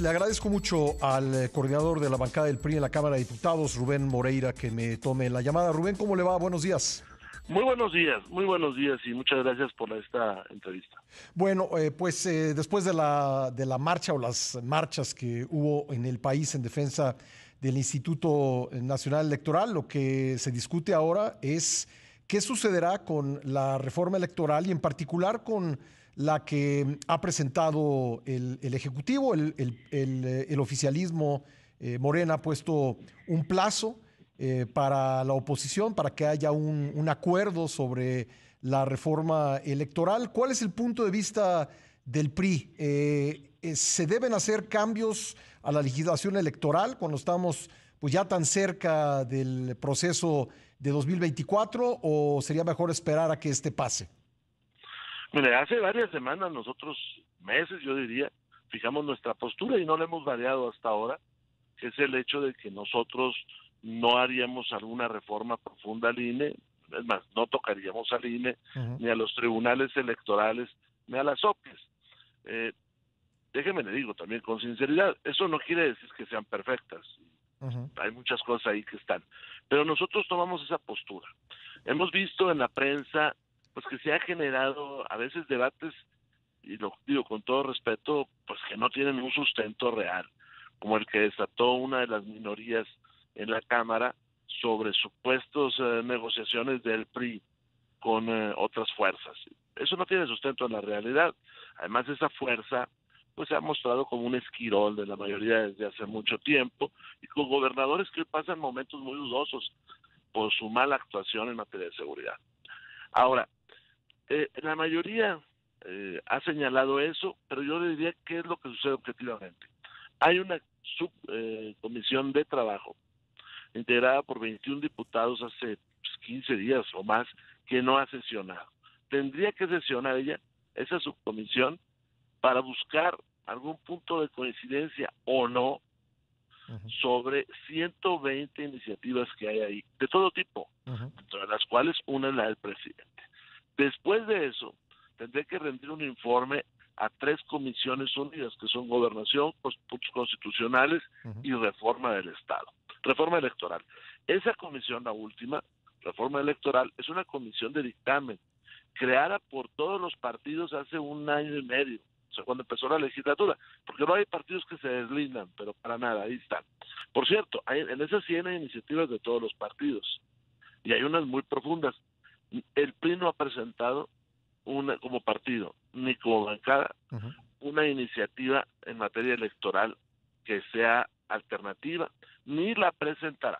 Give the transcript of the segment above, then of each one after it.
Le agradezco mucho al eh, coordinador de la bancada del PRI en la Cámara de Diputados, Rubén Moreira, que me tome la llamada. Rubén, ¿cómo le va? Buenos días. Muy buenos días, muy buenos días y muchas gracias por esta entrevista. Bueno, eh, pues eh, después de la, de la marcha o las marchas que hubo en el país en defensa del Instituto Nacional Electoral, lo que se discute ahora es qué sucederá con la reforma electoral y en particular con la que ha presentado el, Ejecutivo, el, oficialismo eh, Morena ha puesto un plazo eh, para la oposición, para que haya un, acuerdo sobre la reforma electoral. ¿Cuál es el punto de vista del PRI? Eh, ¿Se deben hacer cambios a la legislación electoral cuando estamos pues ya tan cerca del proceso de 2024 o sería mejor esperar a que este pase? Mire, hace varias semanas nosotros, meses yo diría, fijamos nuestra postura y no la hemos variado hasta ahora, que es el hecho de que nosotros no haríamos alguna reforma profunda al INE, es más, no tocaríamos al INE, ni a los tribunales electorales, ni a las OPEs. Eh, déjeme le digo también con sinceridad, eso no quiere decir que sean perfectas. Hay muchas cosas ahí que están. Pero nosotros tomamos esa postura. Hemos visto en la prensa pues que se ha generado a veces debates, y lo digo con todo respeto, pues que no tienen un sustento real, como el que desató una de las minorías en la Cámara sobre supuestos eh, negociaciones del PRI con eh, otras fuerzas. Eso no tiene sustento en la realidad. Además, esa fuerza pues se ha mostrado como un esquirol de la mayoría desde hace mucho tiempo y con gobernadores que pasan momentos muy dudosos por su mala actuación en materia de seguridad. Ahora, eh, la mayoría eh, ha señalado eso, pero yo le diría qué es lo que sucede objetivamente. Hay una subcomisión eh, de trabajo integrada por 21 diputados hace 15 pues, días o más que no ha sesionado. Tendría que sesionar ella, esa subcomisión, para buscar algún punto de coincidencia o no sobre 120 iniciativas que hay ahí, de todo tipo, entre las cuales una es la del presidente. Después de eso, tendré que rendir un informe a tres comisiones unidas, que son gobernación, puntos constitucionales y reforma del Estado, reforma electoral. Esa comisión, la última, reforma electoral, es una comisión de dictamen creada por todos los partidos hace un año y medio, o sea, cuando empezó la legislatura, porque no hay partidos que se deslindan, pero para nada, ahí están. Por cierto, hay, en esas 100 hay iniciativas de todos los partidos, y hay unas muy profundas el PRI no ha presentado una como partido ni como bancada una iniciativa en materia electoral que sea alternativa, ni la presentará.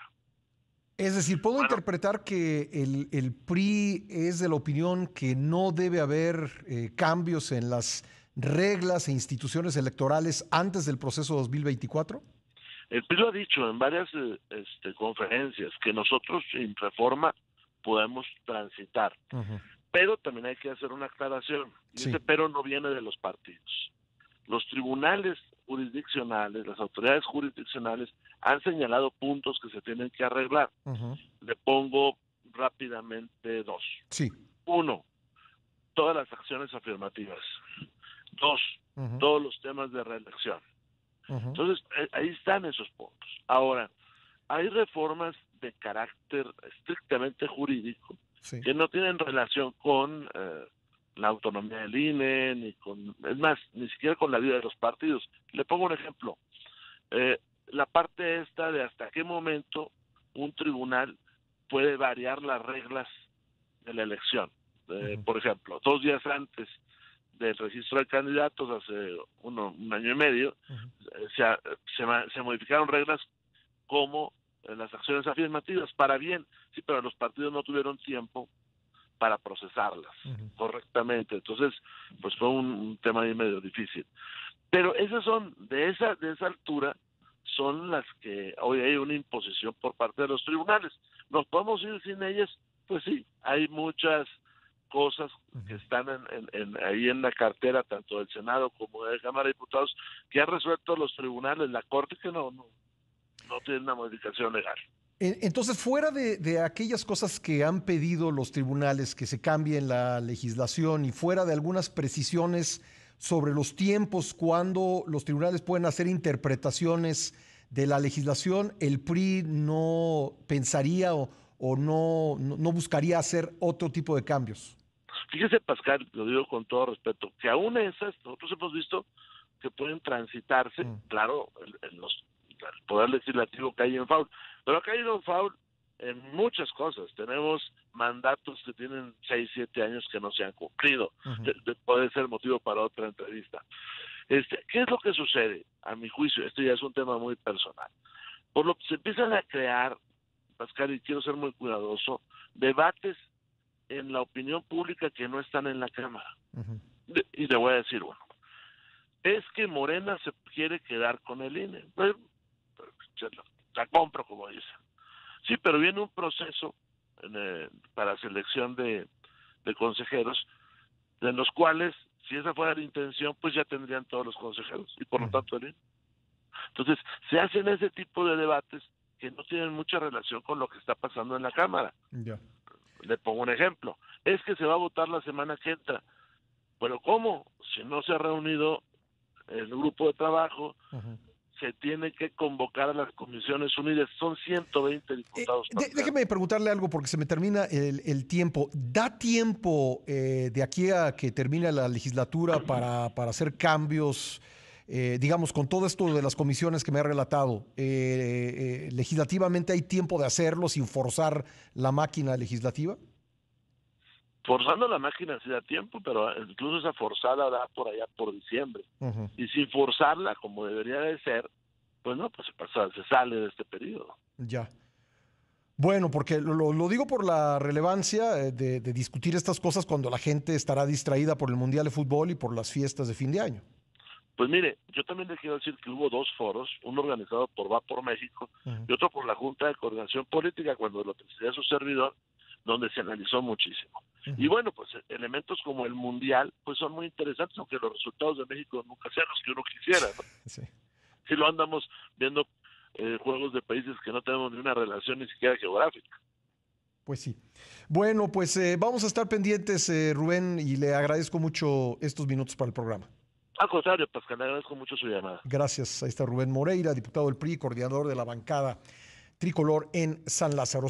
Es decir, ¿puedo interpretar que el, el, PRI es de la opinión que no debe haber eh, cambios en las reglas e instituciones electorales antes del proceso 2024? El PRI lo ha dicho en varias eh, este, conferencias que nosotros en reforma podemos transitar. Pero también hay que hacer una aclaración, y ese pero no viene de los partidos. Los tribunales jurisdiccionales, las autoridades jurisdiccionales han señalado puntos que se tienen que arreglar. Le pongo rápidamente dos. Sí. Uno, todas las acciones afirmativas. Dos, todos los temas de reelección. Entonces, eh, ahí están esos puntos. Ahora, hay reformas de carácter estrictamente jurídico que no tienen relación con eh, la autonomía del INE, ni con, es más, ni siquiera con la vida de los partidos. Le pongo un ejemplo. Eh, la parte esta de hasta qué momento un tribunal puede variar las reglas de la elección. Eh, por ejemplo, dos días antes del registro de candidatos, hace uno, un año y medio, se, se, se modificaron reglas como las acciones afirmativas para bien, sí, pero los partidos no tuvieron tiempo para procesarlas correctamente. Entonces, pues fue un, tema ahí medio difícil. Pero esas son, de esa, de esa altura, son las que hoy hay una imposición por parte de los tribunales. ¿Nos podemos ir sin ellas? Pues sí, hay muchas cosas que están en, ahí en la cartera, tanto del Senado como de la Cámara de Diputados, que han resuelto los tribunales, la Corte que no, no, no tiene una modificación legal. Entonces, fuera de, aquellas cosas que han pedido los tribunales que se cambien la legislación y fuera de algunas precisiones sobre los tiempos cuando los tribunales pueden hacer interpretaciones de la legislación, el PRI no pensaría o, no, no, buscaría hacer otro tipo de cambios? Fíjese, Pascal, lo digo con todo respeto, que aún esas, nosotros hemos visto que pueden transitarse, mm. claro, en, los, poder legislativo cae en foul, pero ha caído en foul en muchas cosas. Tenemos mandatos que tienen 6, 7 años que no se han cumplido. puede ser motivo para otra entrevista. Este, ¿Qué es lo que sucede? A mi juicio, esto ya es un tema muy personal. Por lo que se empiezan a crear, Pascal, y quiero ser muy cuidadoso, debates en la opinión pública que no están en la Cámara. y le voy a decir uno. Es que Morena se quiere quedar con el INE. La compro, como dicen. Sí, pero viene un proceso eh, para selección de, consejeros, de los cuales, si esa fuera la intención, pues ya tendrían todos los consejeros y por lo tanto el Entonces, se hacen ese tipo de debates que no tienen mucha relación con lo que está pasando en la Cámara. Le pongo un ejemplo. Es que se va a votar la semana que entra. Pero ¿cómo? Si no se ha reunido el grupo de trabajo, se tiene que convocar a las Comisiones Unidas. Son 120 diputados. Eh, déjeme preguntarle algo porque se me termina el, tiempo. ¿Da tiempo eh, de aquí a que termine la legislatura para, para hacer cambios? Eh, digamos, con todo esto de las comisiones que me ha relatado, ¿legislativamente hay tiempo de hacerlo sin forzar la máquina legislativa? Forzando la máquina se da tiempo, pero incluso esa forzada da por allá por diciembre. Y sin forzarla como debería de ser, pues no, pues se, pasa, se sale de este periodo. Ya. Bueno, porque lo, digo por la relevancia eh, de, discutir estas cosas cuando la gente estará distraída por el Mundial de Fútbol y por las fiestas de fin de año. Pues mire, yo también le quiero decir que hubo dos foros, uno organizado por Va por México y otro por la Junta de Coordinación Política cuando lo presidía su servidor, donde se analizó muchísimo. Y bueno, pues elementos como el Mundial, pues son muy interesantes, aunque los resultados de México nunca sean los que uno quisiera. Sí. Si lo andamos viendo eh, juegos de países que no tenemos ni una relación ni siquiera geográfica. Pues sí. Bueno, pues eh, vamos a estar pendientes, eh, Rubén, y le agradezco mucho estos minutos para el programa. Al contrario, Pascal, le agradezco mucho su llamada. Gracias. Ahí está Rubén Moreira, diputado del PRI, coordinador de la bancada tricolor en San Lázaro.